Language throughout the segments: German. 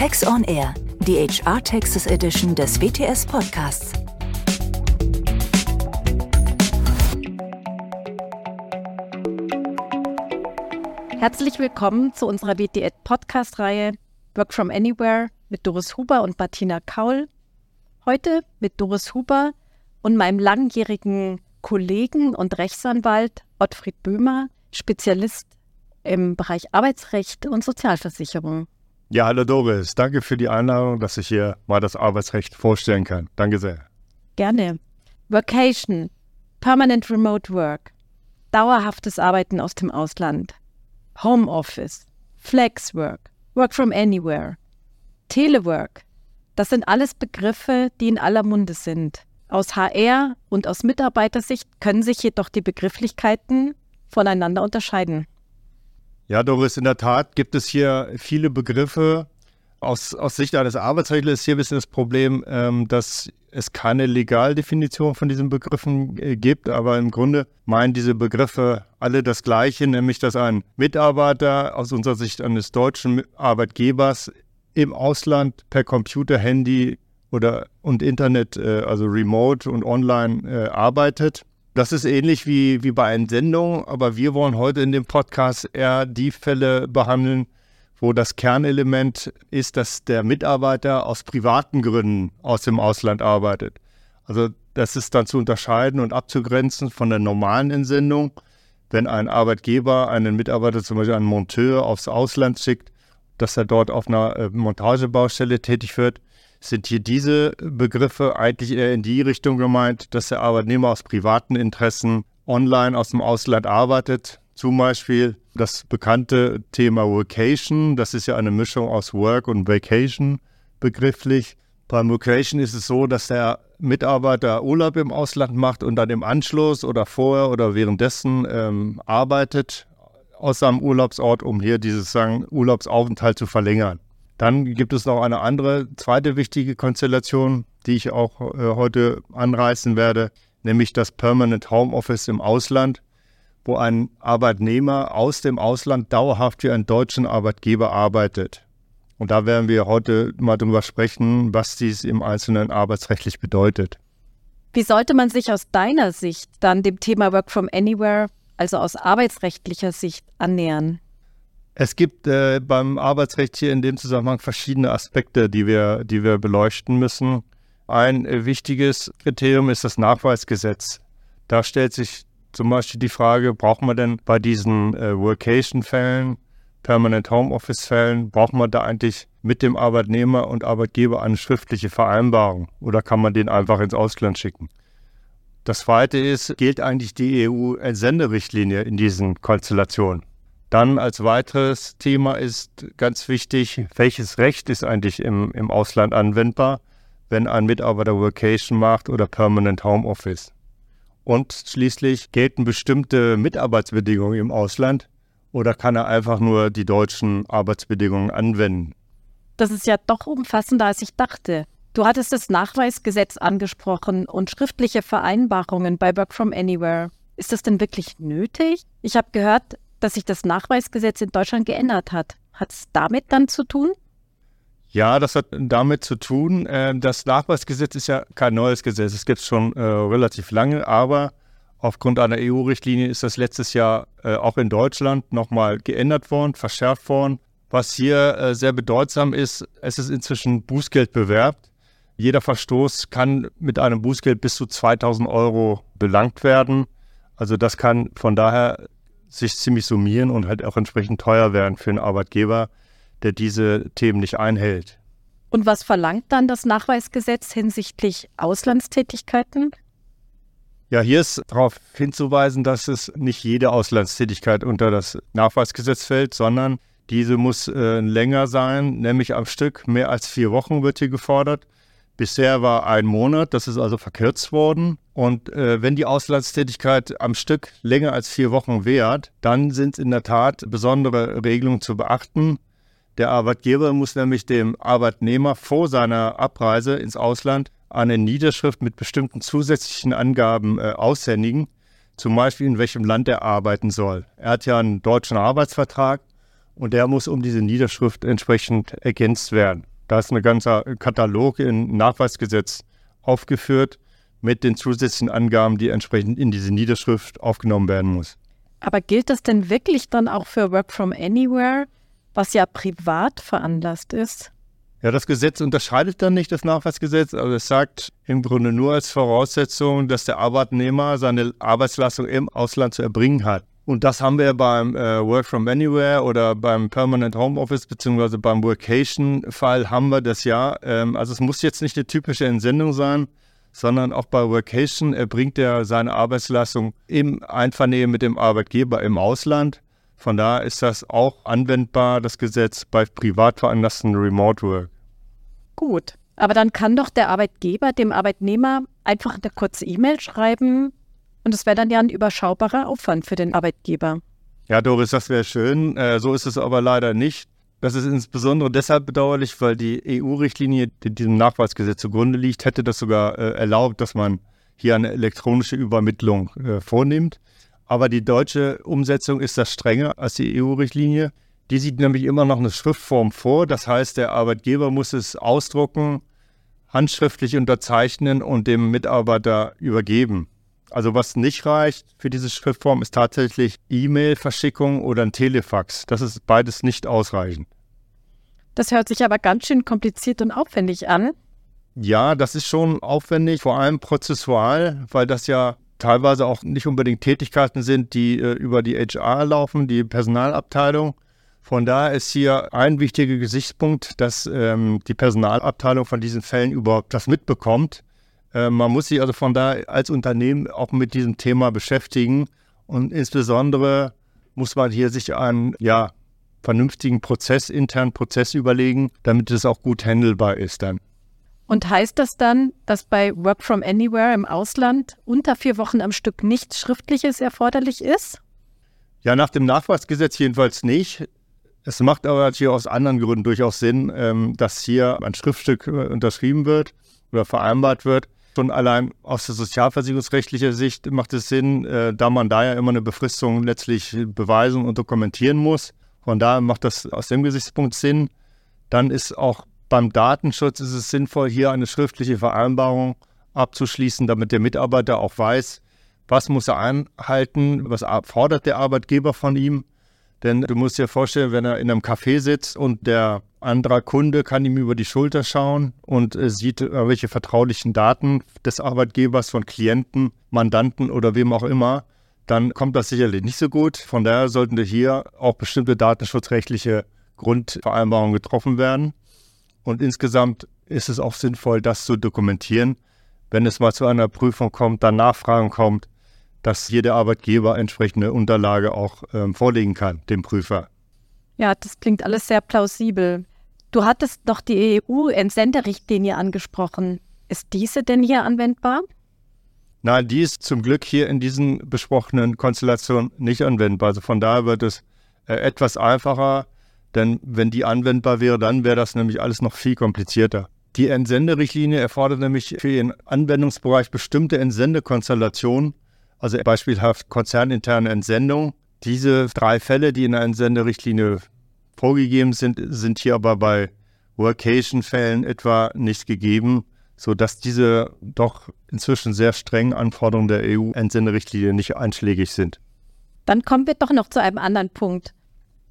Tax on Air, die HR Taxes Edition des WTS Podcasts. Herzlich willkommen zu unserer WTS Podcast-Reihe Work from Anywhere mit Doris Huber und Martina Kaul. Heute mit Doris Huber und meinem langjährigen Kollegen und Rechtsanwalt Ottfried Böhmer, Spezialist im Bereich Arbeitsrecht und Sozialversicherung. Ja, hallo Doris, danke für die Einladung, dass ich hier mal das Arbeitsrecht vorstellen kann. Danke sehr. Gerne. Vacation, Permanent Remote Work, dauerhaftes Arbeiten aus dem Ausland, Homeoffice, Flexwork, Work from Anywhere, Telework. Das sind alles Begriffe, die in aller Munde sind. Aus HR und aus Mitarbeitersicht können sich jedoch die Begrifflichkeiten voneinander unterscheiden. Ja, Doris, in der Tat gibt es hier viele Begriffe. Aus, aus Sicht eines Arbeitsrechtlers ist hier ein bisschen das Problem, ähm, dass es keine Legaldefinition von diesen Begriffen äh, gibt, aber im Grunde meinen diese Begriffe alle das Gleiche, nämlich dass ein Mitarbeiter aus unserer Sicht eines deutschen Arbeitgebers im Ausland per Computer, Handy oder und Internet, äh, also remote und online äh, arbeitet das ist ähnlich wie, wie bei Entsendungen, aber wir wollen heute in dem Podcast eher die Fälle behandeln, wo das Kernelement ist, dass der Mitarbeiter aus privaten Gründen aus dem Ausland arbeitet. Also das ist dann zu unterscheiden und abzugrenzen von der normalen Entsendung. Wenn ein Arbeitgeber einen Mitarbeiter, zum Beispiel einen Monteur, aufs Ausland schickt, dass er dort auf einer äh, Montagebaustelle tätig wird, sind hier diese Begriffe eigentlich eher in die Richtung gemeint, dass der Arbeitnehmer aus privaten Interessen online aus dem Ausland arbeitet. Zum Beispiel das bekannte Thema Vacation, das ist ja eine Mischung aus Work und Vacation begrifflich. Beim Vacation ist es so, dass der Mitarbeiter Urlaub im Ausland macht und dann im Anschluss oder vorher oder währenddessen ähm, arbeitet aus seinem Urlaubsort, um hier dieses sagen, Urlaubsaufenthalt zu verlängern. Dann gibt es noch eine andere, zweite wichtige Konstellation, die ich auch äh, heute anreißen werde, nämlich das Permanent Home Office im Ausland, wo ein Arbeitnehmer aus dem Ausland dauerhaft für einen deutschen Arbeitgeber arbeitet. Und da werden wir heute mal drüber sprechen, was dies im Einzelnen arbeitsrechtlich bedeutet. Wie sollte man sich aus deiner Sicht dann dem Thema Work from Anywhere, also aus arbeitsrechtlicher Sicht, annähern? Es gibt äh, beim Arbeitsrecht hier in dem Zusammenhang verschiedene Aspekte, die wir, die wir beleuchten müssen. Ein äh, wichtiges Kriterium ist das Nachweisgesetz. Da stellt sich zum Beispiel die Frage, braucht man denn bei diesen äh, Workation-Fällen, Permanent Homeoffice-Fällen, braucht man da eigentlich mit dem Arbeitnehmer und Arbeitgeber eine schriftliche Vereinbarung oder kann man den einfach ins Ausland schicken? Das Zweite ist, gilt eigentlich die EU-Entsenderichtlinie in diesen Konstellationen? Dann als weiteres Thema ist ganz wichtig, welches Recht ist eigentlich im, im Ausland anwendbar, wenn ein Mitarbeiter Workation macht oder Permanent Home Office. Und schließlich gelten bestimmte Mitarbeitsbedingungen im Ausland oder kann er einfach nur die deutschen Arbeitsbedingungen anwenden? Das ist ja doch umfassender, als ich dachte. Du hattest das Nachweisgesetz angesprochen und schriftliche Vereinbarungen bei Work from Anywhere. Ist das denn wirklich nötig? Ich habe gehört, dass sich das Nachweisgesetz in Deutschland geändert hat. Hat es damit dann zu tun? Ja, das hat damit zu tun. Ähm, das Nachweisgesetz ist ja kein neues Gesetz. Es gibt es schon äh, relativ lange, aber aufgrund einer EU-Richtlinie ist das letztes Jahr äh, auch in Deutschland nochmal geändert worden, verschärft worden. Was hier äh, sehr bedeutsam ist, es ist inzwischen Bußgeld bewerbt. Jeder Verstoß kann mit einem Bußgeld bis zu 2000 Euro belangt werden. Also das kann von daher sich ziemlich summieren und halt auch entsprechend teuer werden für einen Arbeitgeber, der diese Themen nicht einhält. Und was verlangt dann das Nachweisgesetz hinsichtlich Auslandstätigkeiten? Ja, hier ist darauf hinzuweisen, dass es nicht jede Auslandstätigkeit unter das Nachweisgesetz fällt, sondern diese muss äh, länger sein, nämlich am Stück. Mehr als vier Wochen wird hier gefordert. Bisher war ein Monat, das ist also verkürzt worden. Und äh, wenn die Auslandstätigkeit am Stück länger als vier Wochen währt, dann sind in der Tat besondere Regelungen zu beachten. Der Arbeitgeber muss nämlich dem Arbeitnehmer vor seiner Abreise ins Ausland eine Niederschrift mit bestimmten zusätzlichen Angaben äh, aushändigen, zum Beispiel in welchem Land er arbeiten soll. Er hat ja einen deutschen Arbeitsvertrag und der muss um diese Niederschrift entsprechend ergänzt werden. Da ist ein ganzer Katalog im Nachweisgesetz aufgeführt mit den zusätzlichen Angaben, die entsprechend in diese Niederschrift aufgenommen werden muss. Aber gilt das denn wirklich dann auch für Work from Anywhere, was ja privat veranlasst ist? Ja, das Gesetz unterscheidet dann nicht das Nachweisgesetz, also es sagt im Grunde nur als Voraussetzung, dass der Arbeitnehmer seine Arbeitsleistung im Ausland zu erbringen hat. Und das haben wir beim äh, Work from Anywhere oder beim Permanent Home Office beziehungsweise beim Workation-Fall haben wir das ja. Ähm, also es muss jetzt nicht eine typische Entsendung sein, sondern auch bei Workation erbringt er seine Arbeitsleistung im Einvernehmen mit dem Arbeitgeber im Ausland. Von daher ist das auch anwendbar, das Gesetz, bei privat veranlassten Remote Work. Gut, aber dann kann doch der Arbeitgeber dem Arbeitnehmer einfach eine kurze E-Mail schreiben und es wäre dann ja ein überschaubarer Aufwand für den Arbeitgeber. Ja, Doris, das wäre schön. Äh, so ist es aber leider nicht. Das ist insbesondere deshalb bedauerlich, weil die EU-Richtlinie, die diesem Nachweisgesetz zugrunde liegt, hätte das sogar äh, erlaubt, dass man hier eine elektronische Übermittlung äh, vornimmt. Aber die deutsche Umsetzung ist das strenger als die EU-Richtlinie. Die sieht nämlich immer noch eine Schriftform vor. Das heißt, der Arbeitgeber muss es ausdrucken, handschriftlich unterzeichnen und dem Mitarbeiter übergeben. Also was nicht reicht für diese Schriftform ist tatsächlich E-Mail-Verschickung oder ein Telefax. Das ist beides nicht ausreichend. Das hört sich aber ganz schön kompliziert und aufwendig an. Ja, das ist schon aufwendig, vor allem prozessual, weil das ja teilweise auch nicht unbedingt Tätigkeiten sind, die äh, über die HR laufen, die Personalabteilung. Von daher ist hier ein wichtiger Gesichtspunkt, dass ähm, die Personalabteilung von diesen Fällen überhaupt das mitbekommt. Äh, man muss sich also von daher als Unternehmen auch mit diesem Thema beschäftigen und insbesondere muss man hier sich einen ja, vernünftigen Prozess, internen Prozess überlegen, damit es auch gut handelbar ist dann. Und heißt das dann, dass bei Work from Anywhere im Ausland unter vier Wochen am Stück nichts Schriftliches erforderlich ist? Ja, nach dem Nachweisgesetz jedenfalls nicht. Es macht aber natürlich aus anderen Gründen durchaus Sinn, ähm, dass hier ein Schriftstück äh, unterschrieben wird oder vereinbart wird. Schon allein aus der sozialversicherungsrechtlicher Sicht macht es Sinn, äh, da man da ja immer eine Befristung letztlich beweisen und dokumentieren muss. Von daher macht das aus dem Gesichtspunkt Sinn. Dann ist auch beim Datenschutz ist es sinnvoll, hier eine schriftliche Vereinbarung abzuschließen, damit der Mitarbeiter auch weiß, was muss er einhalten, was fordert der Arbeitgeber von ihm. Denn du musst dir vorstellen, wenn er in einem Café sitzt und der andere Kunde kann ihm über die Schulter schauen und äh, sieht welche vertraulichen Daten des Arbeitgebers von Klienten, Mandanten oder wem auch immer, dann kommt das sicherlich nicht so gut. Von daher sollten hier auch bestimmte datenschutzrechtliche Grundvereinbarungen getroffen werden. Und insgesamt ist es auch sinnvoll, das zu dokumentieren. Wenn es mal zu einer Prüfung kommt, dann Nachfragen kommt, dass jeder Arbeitgeber entsprechende Unterlage auch ähm, vorlegen kann, dem Prüfer. Ja, das klingt alles sehr plausibel. Du hattest noch die EU-Entsenderichtlinie angesprochen. Ist diese denn hier anwendbar? Nein, die ist zum Glück hier in diesen besprochenen Konstellationen nicht anwendbar. Also von daher wird es äh, etwas einfacher, denn wenn die anwendbar wäre, dann wäre das nämlich alles noch viel komplizierter. Die Entsenderichtlinie erfordert nämlich für ihren Anwendungsbereich bestimmte Entsendekonstellationen, also beispielhaft konzerninterne Entsendung. Diese drei Fälle, die in der Entsenderichtlinie vorgegeben sind, sind hier aber bei Workation-Fällen etwa nicht gegeben, sodass diese doch inzwischen sehr strengen Anforderungen der EU-Entsenderichtlinie nicht einschlägig sind. Dann kommen wir doch noch zu einem anderen Punkt.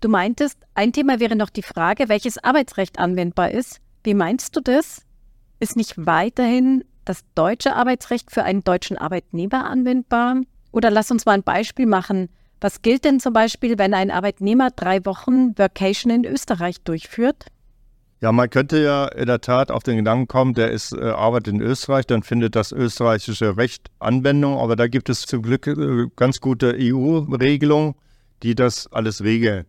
Du meintest, ein Thema wäre noch die Frage, welches Arbeitsrecht anwendbar ist. Wie meinst du das? Ist nicht weiterhin das deutsche Arbeitsrecht für einen deutschen Arbeitnehmer anwendbar? Oder lass uns mal ein Beispiel machen. Was gilt denn zum Beispiel, wenn ein Arbeitnehmer drei Wochen Vacation in Österreich durchführt? Ja, man könnte ja in der Tat auf den Gedanken kommen, der ist äh, arbeitet in Österreich, dann findet das österreichische Recht Anwendung, aber da gibt es zum Glück äh, ganz gute EU-Regelungen, die das alles regeln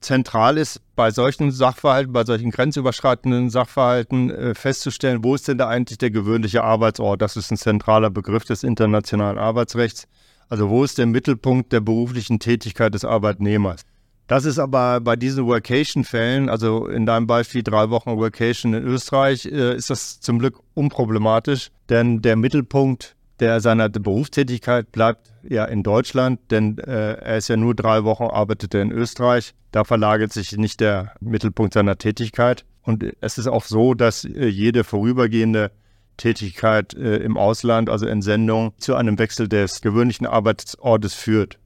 zentral ist, bei solchen Sachverhalten, bei solchen grenzüberschreitenden Sachverhalten äh, festzustellen, wo ist denn da eigentlich der gewöhnliche Arbeitsort? Das ist ein zentraler Begriff des internationalen Arbeitsrechts. Also wo ist der Mittelpunkt der beruflichen Tätigkeit des Arbeitnehmers? Das ist aber bei diesen Workation-Fällen, also in deinem Beispiel drei Wochen Workation in Österreich, äh, ist das zum Glück unproblematisch, denn der Mittelpunkt der seiner Berufstätigkeit bleibt ja in Deutschland, denn äh, er ist ja nur drei Wochen, arbeitet er in Österreich. Da verlagert sich nicht der Mittelpunkt seiner Tätigkeit. Und es ist auch so, dass äh, jede vorübergehende Tätigkeit äh, im Ausland, also Entsendung, zu einem Wechsel des gewöhnlichen Arbeitsortes führt.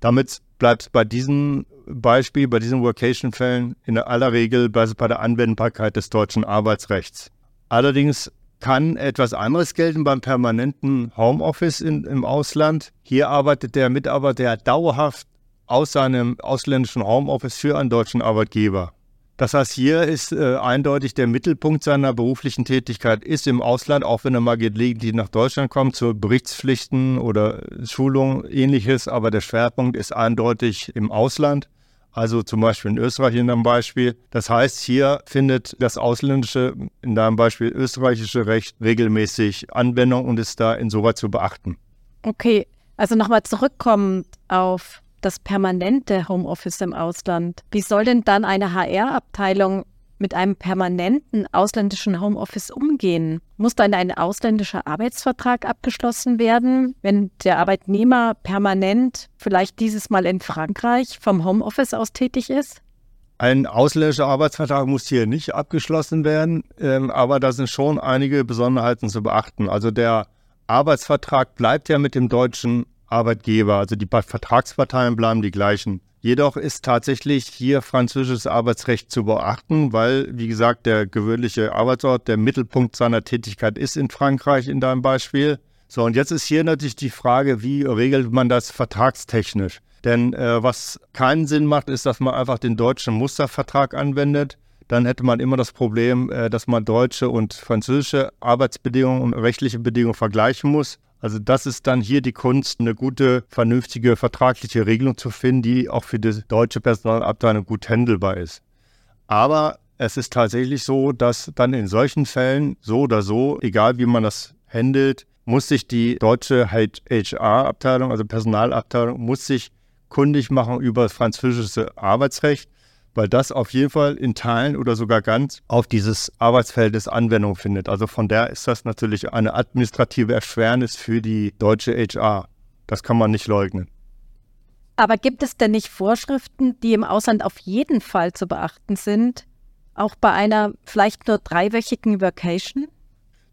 Damit bleibt bei diesem Beispiel, bei diesen Vocation-Fällen in aller Regel bei, bei der Anwendbarkeit des deutschen Arbeitsrechts. Allerdings kann etwas anderes gelten beim permanenten Homeoffice in, im Ausland. Hier arbeitet der Mitarbeiter dauerhaft aus seinem ausländischen Homeoffice für einen deutschen Arbeitgeber. Das heißt, hier ist äh, eindeutig der Mittelpunkt seiner beruflichen Tätigkeit ist im Ausland, auch wenn er mal gelegentlich nach Deutschland kommt, zu Berichtspflichten oder Schulungen, ähnliches, aber der Schwerpunkt ist eindeutig im Ausland. Also zum Beispiel in Österreich in deinem Beispiel. Das heißt, hier findet das ausländische, in deinem Beispiel österreichische Recht regelmäßig Anwendung und ist da insoweit zu beachten. Okay, also nochmal zurückkommend auf das permanente Homeoffice im Ausland. Wie soll denn dann eine HR-Abteilung mit einem permanenten ausländischen Homeoffice umgehen? Muss dann ein ausländischer Arbeitsvertrag abgeschlossen werden, wenn der Arbeitnehmer permanent vielleicht dieses Mal in Frankreich vom Homeoffice aus tätig ist? Ein ausländischer Arbeitsvertrag muss hier nicht abgeschlossen werden, ähm, aber da sind schon einige Besonderheiten zu beachten. Also der Arbeitsvertrag bleibt ja mit dem deutschen Arbeitgeber. Also die Vertragsparteien bleiben die gleichen. Jedoch ist tatsächlich hier französisches Arbeitsrecht zu beachten, weil, wie gesagt, der gewöhnliche Arbeitsort, der Mittelpunkt seiner Tätigkeit ist in Frankreich in deinem Beispiel. So, und jetzt ist hier natürlich die Frage, wie regelt man das vertragstechnisch? Denn äh, was keinen Sinn macht, ist, dass man einfach den deutschen Mustervertrag anwendet. Dann hätte man immer das Problem, äh, dass man deutsche und französische Arbeitsbedingungen und rechtliche Bedingungen vergleichen muss. Also das ist dann hier die Kunst, eine gute, vernünftige vertragliche Regelung zu finden, die auch für die deutsche Personalabteilung gut handelbar ist. Aber es ist tatsächlich so, dass dann in solchen Fällen so oder so, egal wie man das handelt, muss sich die deutsche HR-Abteilung, also Personalabteilung, muss sich kundig machen über das französische Arbeitsrecht weil das auf jeden Fall in Teilen oder sogar ganz auf dieses Arbeitsfeldes Anwendung findet. Also von der ist das natürlich eine administrative Erschwernis für die deutsche HR. Das kann man nicht leugnen. Aber gibt es denn nicht Vorschriften, die im Ausland auf jeden Fall zu beachten sind, auch bei einer vielleicht nur dreiwöchigen Vacation?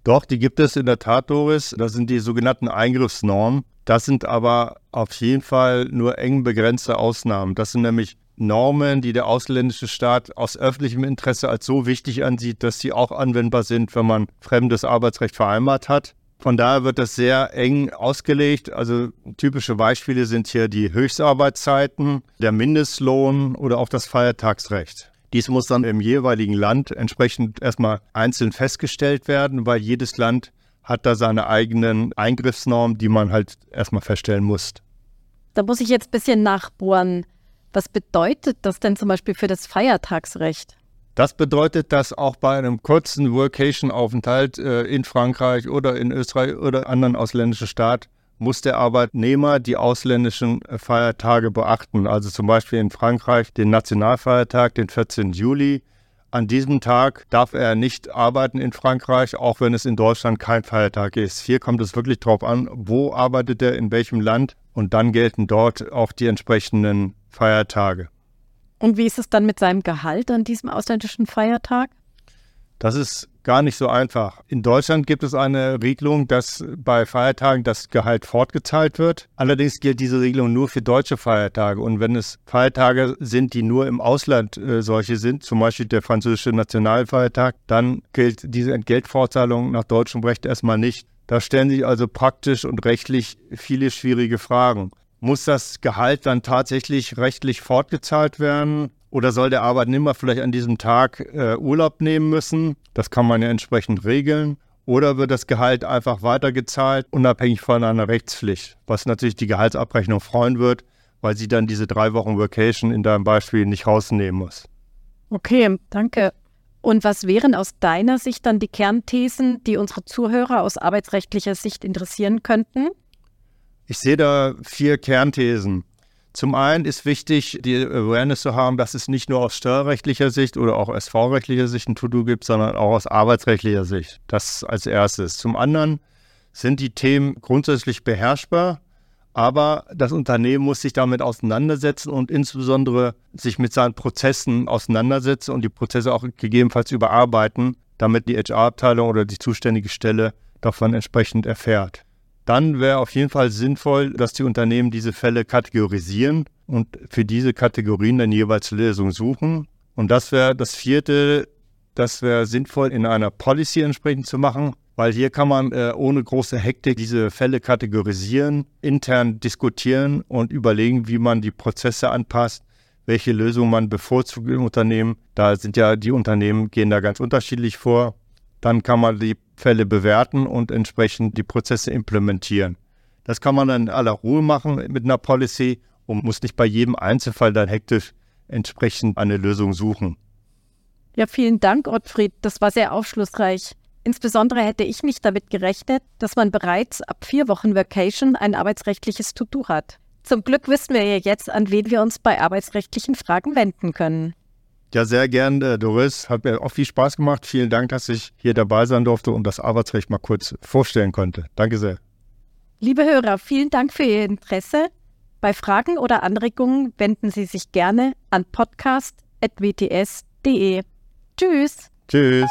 Doch, die gibt es in der Tat, Doris. Das sind die sogenannten Eingriffsnormen. Das sind aber auf jeden Fall nur eng begrenzte Ausnahmen. Das sind nämlich Normen, die der ausländische Staat aus öffentlichem Interesse als so wichtig ansieht, dass sie auch anwendbar sind, wenn man fremdes Arbeitsrecht vereinbart hat. Von daher wird das sehr eng ausgelegt. Also typische Beispiele sind hier die Höchstarbeitszeiten, der Mindestlohn oder auch das Feiertagsrecht. Dies muss dann im jeweiligen Land entsprechend erstmal einzeln festgestellt werden, weil jedes Land hat da seine eigenen Eingriffsnormen, die man halt erstmal feststellen muss. Da muss ich jetzt ein bisschen nachbohren. Was bedeutet das denn zum Beispiel für das Feiertagsrecht? Das bedeutet, dass auch bei einem kurzen Workation-Aufenthalt äh, in Frankreich oder in Österreich oder anderen ausländischen Staat muss der Arbeitnehmer die ausländischen äh, Feiertage beachten. Also zum Beispiel in Frankreich den Nationalfeiertag, den 14. Juli. An diesem Tag darf er nicht arbeiten in Frankreich, auch wenn es in Deutschland kein Feiertag ist. Hier kommt es wirklich darauf an, wo arbeitet er, in welchem Land und dann gelten dort auch die entsprechenden Feiertage. Und wie ist es dann mit seinem Gehalt an diesem ausländischen Feiertag? Das ist gar nicht so einfach. In Deutschland gibt es eine Regelung, dass bei Feiertagen das Gehalt fortgezahlt wird. Allerdings gilt diese Regelung nur für deutsche Feiertage. Und wenn es Feiertage sind, die nur im Ausland äh, solche sind, zum Beispiel der französische Nationalfeiertag, dann gilt diese Entgeltfortzahlung nach deutschem Recht erstmal nicht. Da stellen sich also praktisch und rechtlich viele schwierige Fragen. Muss das Gehalt dann tatsächlich rechtlich fortgezahlt werden? Oder soll der Arbeitnehmer vielleicht an diesem Tag äh, Urlaub nehmen müssen? Das kann man ja entsprechend regeln. Oder wird das Gehalt einfach weitergezahlt, unabhängig von einer Rechtspflicht? Was natürlich die Gehaltsabrechnung freuen wird, weil sie dann diese drei Wochen Vacation in deinem Beispiel nicht rausnehmen muss. Okay, danke. Und was wären aus deiner Sicht dann die Kernthesen, die unsere Zuhörer aus arbeitsrechtlicher Sicht interessieren könnten? Ich sehe da vier Kernthesen. Zum einen ist wichtig, die Awareness zu haben, dass es nicht nur aus steuerrechtlicher Sicht oder auch SV-rechtlicher Sicht ein To-Do gibt, sondern auch aus arbeitsrechtlicher Sicht. Das als erstes. Zum anderen sind die Themen grundsätzlich beherrschbar, aber das Unternehmen muss sich damit auseinandersetzen und insbesondere sich mit seinen Prozessen auseinandersetzen und die Prozesse auch gegebenenfalls überarbeiten, damit die HR-Abteilung oder die zuständige Stelle davon entsprechend erfährt. Dann wäre auf jeden Fall sinnvoll, dass die Unternehmen diese Fälle kategorisieren und für diese Kategorien dann jeweils Lösungen suchen. Und das wäre das vierte, das wäre sinnvoll in einer Policy entsprechend zu machen, weil hier kann man äh, ohne große Hektik diese Fälle kategorisieren, intern diskutieren und überlegen, wie man die Prozesse anpasst, welche Lösung man bevorzugt im Unternehmen. Da sind ja die Unternehmen gehen da ganz unterschiedlich vor. Dann kann man die Fälle bewerten und entsprechend die Prozesse implementieren. Das kann man dann in aller Ruhe machen mit einer Policy und muss nicht bei jedem Einzelfall dann hektisch entsprechend eine Lösung suchen. Ja, vielen Dank, Ottfried. Das war sehr aufschlussreich. Insbesondere hätte ich nicht damit gerechnet, dass man bereits ab vier Wochen Vacation ein arbeitsrechtliches Tutu hat. Zum Glück wissen wir ja jetzt, an wen wir uns bei arbeitsrechtlichen Fragen wenden können. Ja, sehr gern, äh, Doris. Hat mir auch viel Spaß gemacht. Vielen Dank, dass ich hier dabei sein durfte und das Arbeitsrecht mal kurz vorstellen konnte. Danke sehr. Liebe Hörer, vielen Dank für Ihr Interesse. Bei Fragen oder Anregungen wenden Sie sich gerne an podcast.wts.de. Tschüss. Tschüss.